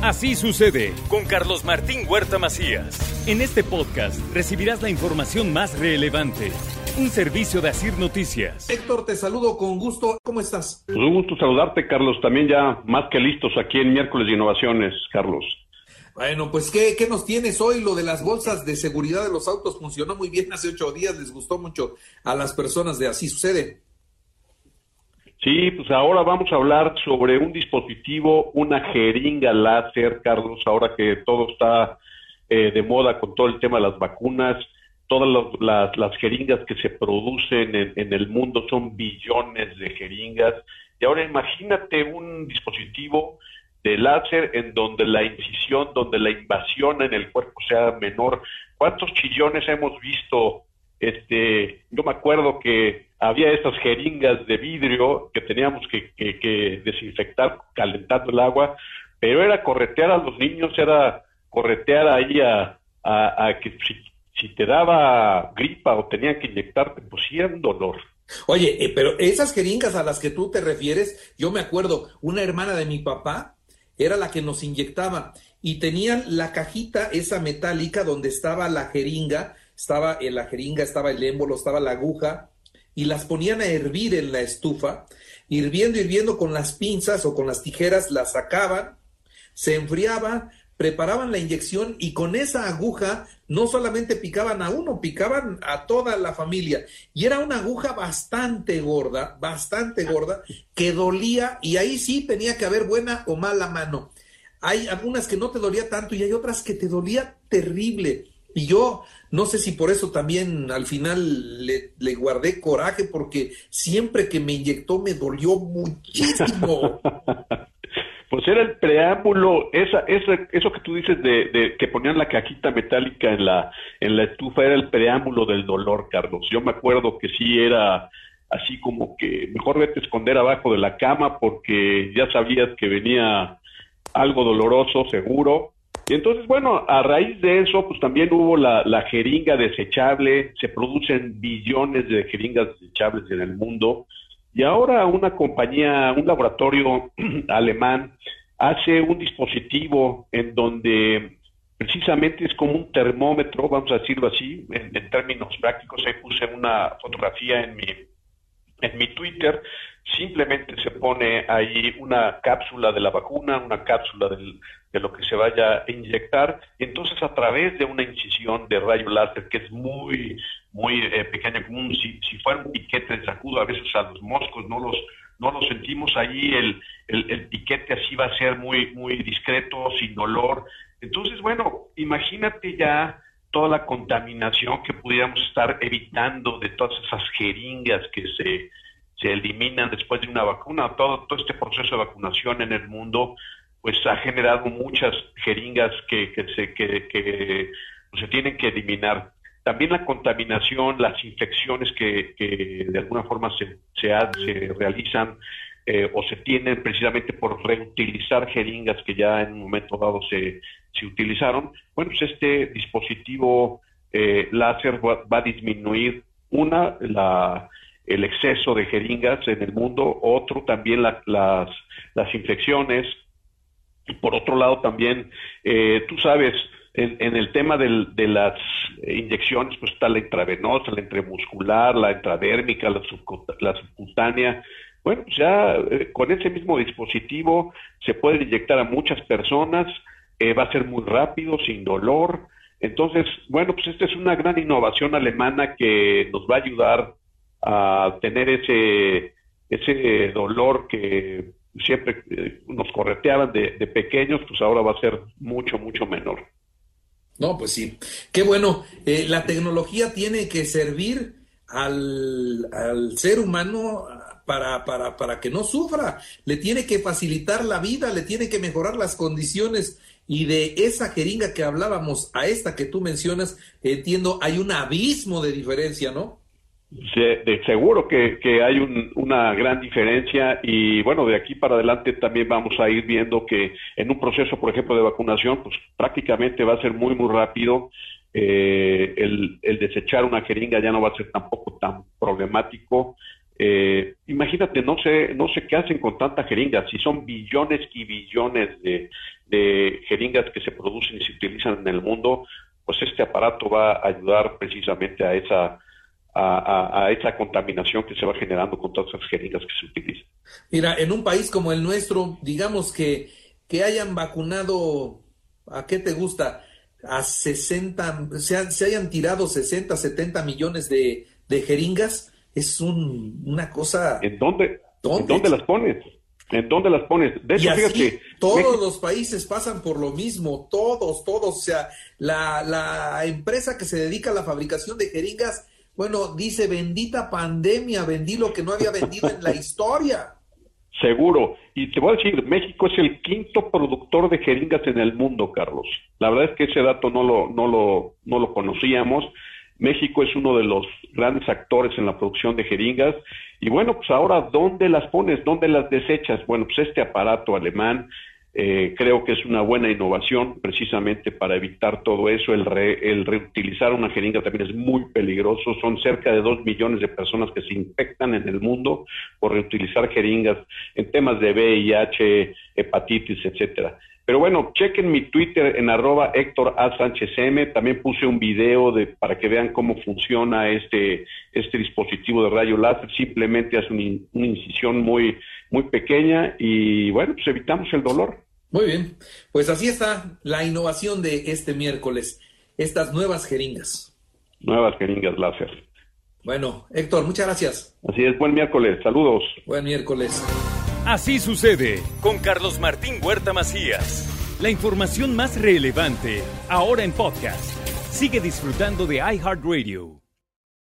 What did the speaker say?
Así sucede con Carlos Martín Huerta Macías. En este podcast recibirás la información más relevante. Un servicio de Asir Noticias. Héctor, te saludo con gusto. ¿Cómo estás? Pues un gusto saludarte, Carlos. También ya más que listos aquí en Miércoles de Innovaciones, Carlos. Bueno, pues ¿qué, ¿qué, nos tienes hoy? Lo de las bolsas de seguridad de los autos funcionó muy bien hace ocho días, les gustó mucho a las personas de Así Sucede. Sí, pues ahora vamos a hablar sobre un dispositivo, una jeringa láser, Carlos, ahora que todo está eh, de moda con todo el tema de las vacunas, todas las, las, jeringas que se producen en, en, el mundo son billones de jeringas. Y ahora imagínate un dispositivo de láser en donde la incisión, donde la invasión en el cuerpo sea menor. ¿Cuántos chillones hemos visto? Este, yo me acuerdo que había estas jeringas de vidrio que teníamos que, que, desinfectar calentando el agua, pero era corretear a los niños, era corretear ahí a, a, que si, si, te daba gripa o tenían que inyectarte, pues un dolor. Oye, eh, pero esas jeringas a las que tú te refieres, yo me acuerdo, una hermana de mi papá era la que nos inyectaba y tenían la cajita esa metálica donde estaba la jeringa, estaba en la jeringa, estaba el émbolo, estaba la aguja, y las ponían a hervir en la estufa, hirviendo, hirviendo con las pinzas o con las tijeras, las sacaban, se enfriaba, preparaban la inyección y con esa aguja no solamente picaban a uno, picaban a toda la familia. Y era una aguja bastante gorda, bastante gorda, que dolía y ahí sí tenía que haber buena o mala mano. Hay algunas que no te dolía tanto y hay otras que te dolía terrible. Y yo no sé si por eso también al final le, le, guardé coraje, porque siempre que me inyectó me dolió muchísimo. pues era el preámbulo, esa, esa, eso que tú dices de, de, que ponían la cajita metálica en la, en la estufa, era el preámbulo del dolor, Carlos. Yo me acuerdo que sí era así como que mejor vete a esconder abajo de la cama porque ya sabías que venía algo doloroso, seguro y entonces, bueno, a raíz de eso, pues también hubo la, jeringa desechable, se producen billones de jeringas desechables en el mundo, y ahora una compañía, un laboratorio alemán, hace un dispositivo en donde precisamente es como un termómetro, vamos a decirlo así, en, en términos prácticos, ahí puse una fotografía en mi, en mi Twitter, simplemente se pone ahí una cápsula de la vacuna, una cápsula del, de lo que se vaya a inyectar, y entonces a través de una incisión de rayo láser que es muy, muy eh, pequeña, como si, si, fuera un piquete de sacudo, a veces a los moscos no los, no los sentimos ahí, el, el, el piquete así va a ser muy, muy discreto, sin dolor. Entonces, bueno, imagínate ya toda la contaminación que pudiéramos estar evitando de todas esas jeringas que se, se eliminan después de una vacuna, todo, todo este proceso de vacunación en el mundo, pues ha generado muchas jeringas que, que se, que, que se tienen que eliminar. También la contaminación, las infecciones que, que de alguna forma se, se, se realizan eh, o se tienen precisamente por reutilizar jeringas que ya en un momento dado se, se utilizaron, bueno, pues este dispositivo eh, láser va, va, a disminuir una, la, el exceso de jeringas en el mundo, otro también la, las, las infecciones, por otro lado también, eh, tú sabes, en, en el tema de las inyecciones, pues está la intravenosa, la intramuscular, la intradérmica, la, la subcutánea. Bueno, pues ya eh, con ese mismo dispositivo se puede inyectar a muchas personas, eh, va a ser muy rápido, sin dolor. Entonces, bueno, pues esta es una gran innovación alemana que nos va a ayudar a tener ese, ese dolor que siempre eh, nos correteaban de, de, pequeños, pues ahora va a ser mucho, mucho menor. No, pues sí. Qué bueno. Eh, la tecnología tiene que servir al, al ser humano para, para, para que no sufra. Le tiene que facilitar la vida, le tiene que mejorar las condiciones. Y de esa jeringa que hablábamos a esta que tú mencionas, entiendo, hay un abismo de diferencia, ¿no? De seguro que, que hay un, una gran diferencia y bueno, de aquí para adelante también vamos a ir viendo que en un proceso, por ejemplo, de vacunación, pues prácticamente va a ser muy, muy rápido. Eh, el, el desechar una jeringa ya no va a ser tampoco tan problemático. Eh, imagínate, no sé, no sé qué hacen con tanta jeringa, si son billones y billones de, de jeringas que se producen y se utilizan en el mundo, pues este aparato va a ayudar precisamente a esa a, esa contaminación que se va generando con todas esas jeringas que se utilizan. Mira, en un país como el nuestro, digamos que, que hayan vacunado, ¿a qué te gusta? A 60, se, se hayan tirado 60, 70 millones de, de jeringas, es un, una cosa... ¿En dónde, ¿En dónde las pones? ¿En dónde las pones? De hecho, fíjate. Todos los países pasan por lo mismo, todos, todos. O sea, la, la empresa que se dedica a la fabricación de jeringas, bueno, dice, bendita pandemia, vendí lo que no había vendido en la historia. Seguro. Y te voy a decir, México es el quinto productor de jeringas en el mundo, Carlos. La verdad es que ese dato no lo, no lo, no lo conocíamos. México es uno de los grandes actores en la producción de jeringas. Y bueno, pues ahora, ¿dónde las pones? ¿Dónde las desechas? Bueno, pues este aparato alemán eh, creo que es una buena innovación precisamente para evitar todo eso. El, el reutilizar una jeringa también es muy peligroso. Son cerca de dos millones de personas que se infectan en el mundo por reutilizar jeringas en temas de VIH, hepatitis, etcétera. Pero bueno, chequen mi Twitter en arroba Héctor A. Sánchez M. También puse un video de, para que vean cómo funciona este, este dispositivo de rayo láser. Simplemente hace una, incisión muy, muy pequeña y bueno, pues evitamos el dolor. Muy bien, pues así está la innovación de este miércoles, estas nuevas jeringas. Nuevas jeringas láser. Bueno, Héctor, muchas gracias. Así es, buen miércoles, saludos. Buen miércoles. Así sucede con Carlos Martín Huerta Macías. La información más relevante, ahora en podcast. Sigue disfrutando de iHeartRadio.